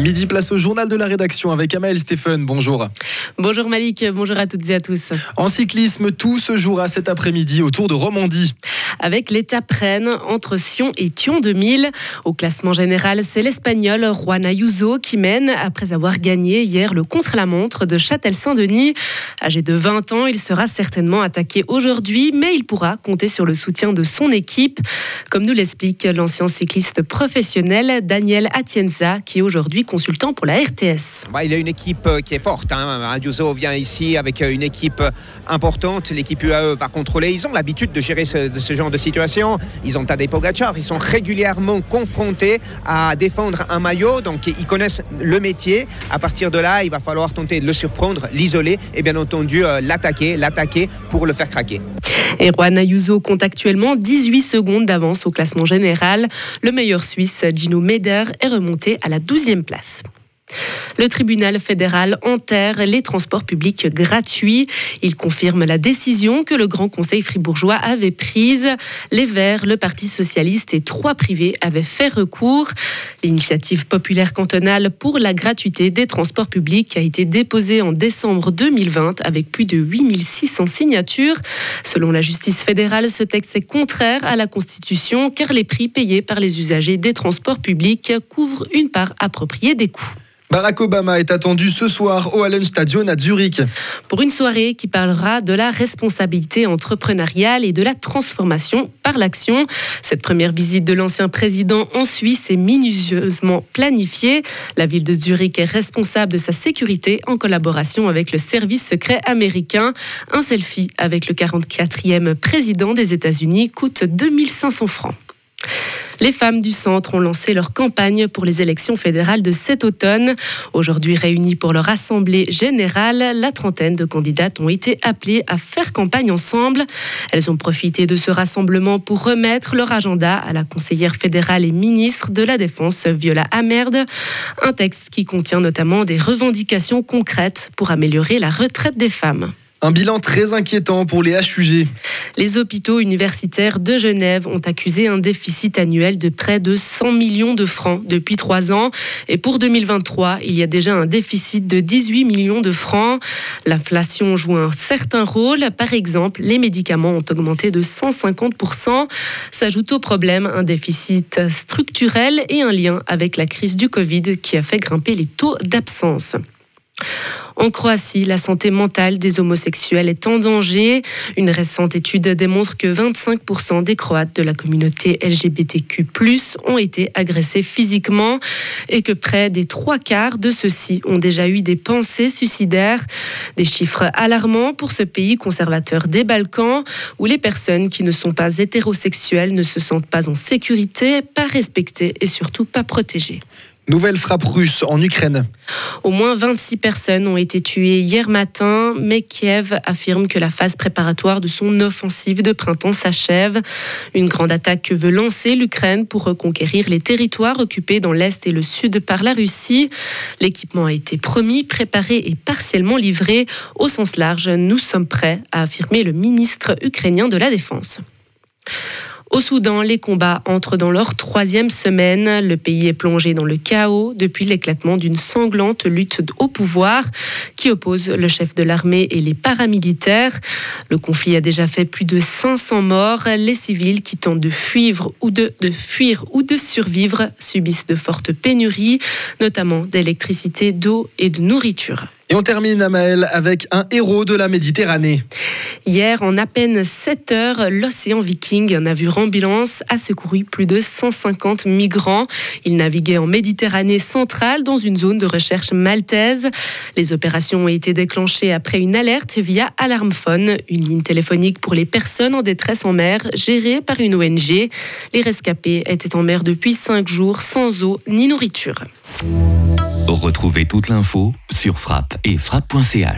Midi place au journal de la rédaction avec Amael Stéphane. Bonjour. Bonjour Malik, bonjour à toutes et à tous. En cyclisme, tout se jouera cet après-midi autour de Romandie. Avec l'étape Rennes entre Sion et Thion 2000. Au classement général, c'est l'Espagnol Juan Ayuso qui mène après avoir gagné hier le contre-la-montre de Châtel-Saint-Denis. Âgé de 20 ans, il sera certainement attaqué aujourd'hui, mais il pourra compter sur le soutien de son équipe, comme nous l'explique l'ancien cycliste professionnel Daniel Atienza, qui est aujourd'hui consultant pour la RTS. Bah, il a une équipe euh, qui est forte. Hein. Ayuso vient ici avec euh, une équipe euh, importante. L'équipe UAE va contrôler. Ils ont l'habitude de gérer ce, ce, genre de situation. Ils ont Tadej Pogacar. Ils sont régulièrement confrontés à défendre un maillot. Donc ils connaissent le métier. À partir de là, il va falloir tenter de le surprendre, l'isoler et bien entendu l'attaquer, l'attaquer pour le faire craquer. Et Juan Ayuso compte actuellement 18 secondes d'avance au classement général. Le meilleur Suisse, Gino Meder, est remonté à la 12e place. Yes. Le tribunal fédéral enterre les transports publics gratuits. Il confirme la décision que le Grand Conseil fribourgeois avait prise. Les Verts, le Parti socialiste et trois privés avaient fait recours. L'initiative populaire cantonale pour la gratuité des transports publics a été déposée en décembre 2020 avec plus de 8600 signatures. Selon la justice fédérale, ce texte est contraire à la Constitution car les prix payés par les usagers des transports publics couvrent une part appropriée des coûts. Barack Obama est attendu ce soir au Hallenstadion à Zurich. Pour une soirée qui parlera de la responsabilité entrepreneuriale et de la transformation par l'action. Cette première visite de l'ancien président en Suisse est minutieusement planifiée. La ville de Zurich est responsable de sa sécurité en collaboration avec le service secret américain. Un selfie avec le 44e président des États-Unis coûte 2500 francs. Les femmes du centre ont lancé leur campagne pour les élections fédérales de cet automne. Aujourd'hui réunies pour leur assemblée générale, la trentaine de candidates ont été appelées à faire campagne ensemble. Elles ont profité de ce rassemblement pour remettre leur agenda à la conseillère fédérale et ministre de la Défense Viola Amerde. Un texte qui contient notamment des revendications concrètes pour améliorer la retraite des femmes. Un bilan très inquiétant pour les HUG. Les hôpitaux universitaires de Genève ont accusé un déficit annuel de près de 100 millions de francs depuis trois ans. Et pour 2023, il y a déjà un déficit de 18 millions de francs. L'inflation joue un certain rôle. Par exemple, les médicaments ont augmenté de 150%. S'ajoute au problème un déficit structurel et un lien avec la crise du Covid qui a fait grimper les taux d'absence. En Croatie, la santé mentale des homosexuels est en danger. Une récente étude démontre que 25% des Croates de la communauté LGBTQ+ ont été agressés physiquement et que près des trois quarts de ceux-ci ont déjà eu des pensées suicidaires. Des chiffres alarmants pour ce pays conservateur des Balkans où les personnes qui ne sont pas hétérosexuelles ne se sentent pas en sécurité, pas respectées et surtout pas protégées. Nouvelle frappe russe en Ukraine. Au moins 26 personnes ont été tuées hier matin, mais Kiev affirme que la phase préparatoire de son offensive de printemps s'achève. Une grande attaque que veut lancer l'Ukraine pour reconquérir les territoires occupés dans l'Est et le Sud par la Russie. L'équipement a été promis, préparé et partiellement livré. Au sens large, nous sommes prêts, a affirmé le ministre ukrainien de la Défense. Au Soudan, les combats entrent dans leur troisième semaine. Le pays est plongé dans le chaos depuis l'éclatement d'une sanglante lutte au pouvoir qui oppose le chef de l'armée et les paramilitaires. Le conflit a déjà fait plus de 500 morts. Les civils qui tentent de fuir ou de, fuir ou de survivre subissent de fortes pénuries, notamment d'électricité, d'eau et de nourriture. Et on termine, Amael, avec un héros de la Méditerranée. Hier, en à peine 7 heures, l'océan Viking, un navire ambulance, a secouru plus de 150 migrants. Il naviguait en Méditerranée centrale dans une zone de recherche maltaise. Les opérations ont été déclenchées après une alerte via Alarmphone, une ligne téléphonique pour les personnes en détresse en mer gérée par une ONG. Les rescapés étaient en mer depuis 5 jours sans eau ni nourriture. Retrouvez toute l'info sur frappe et frappe.ch.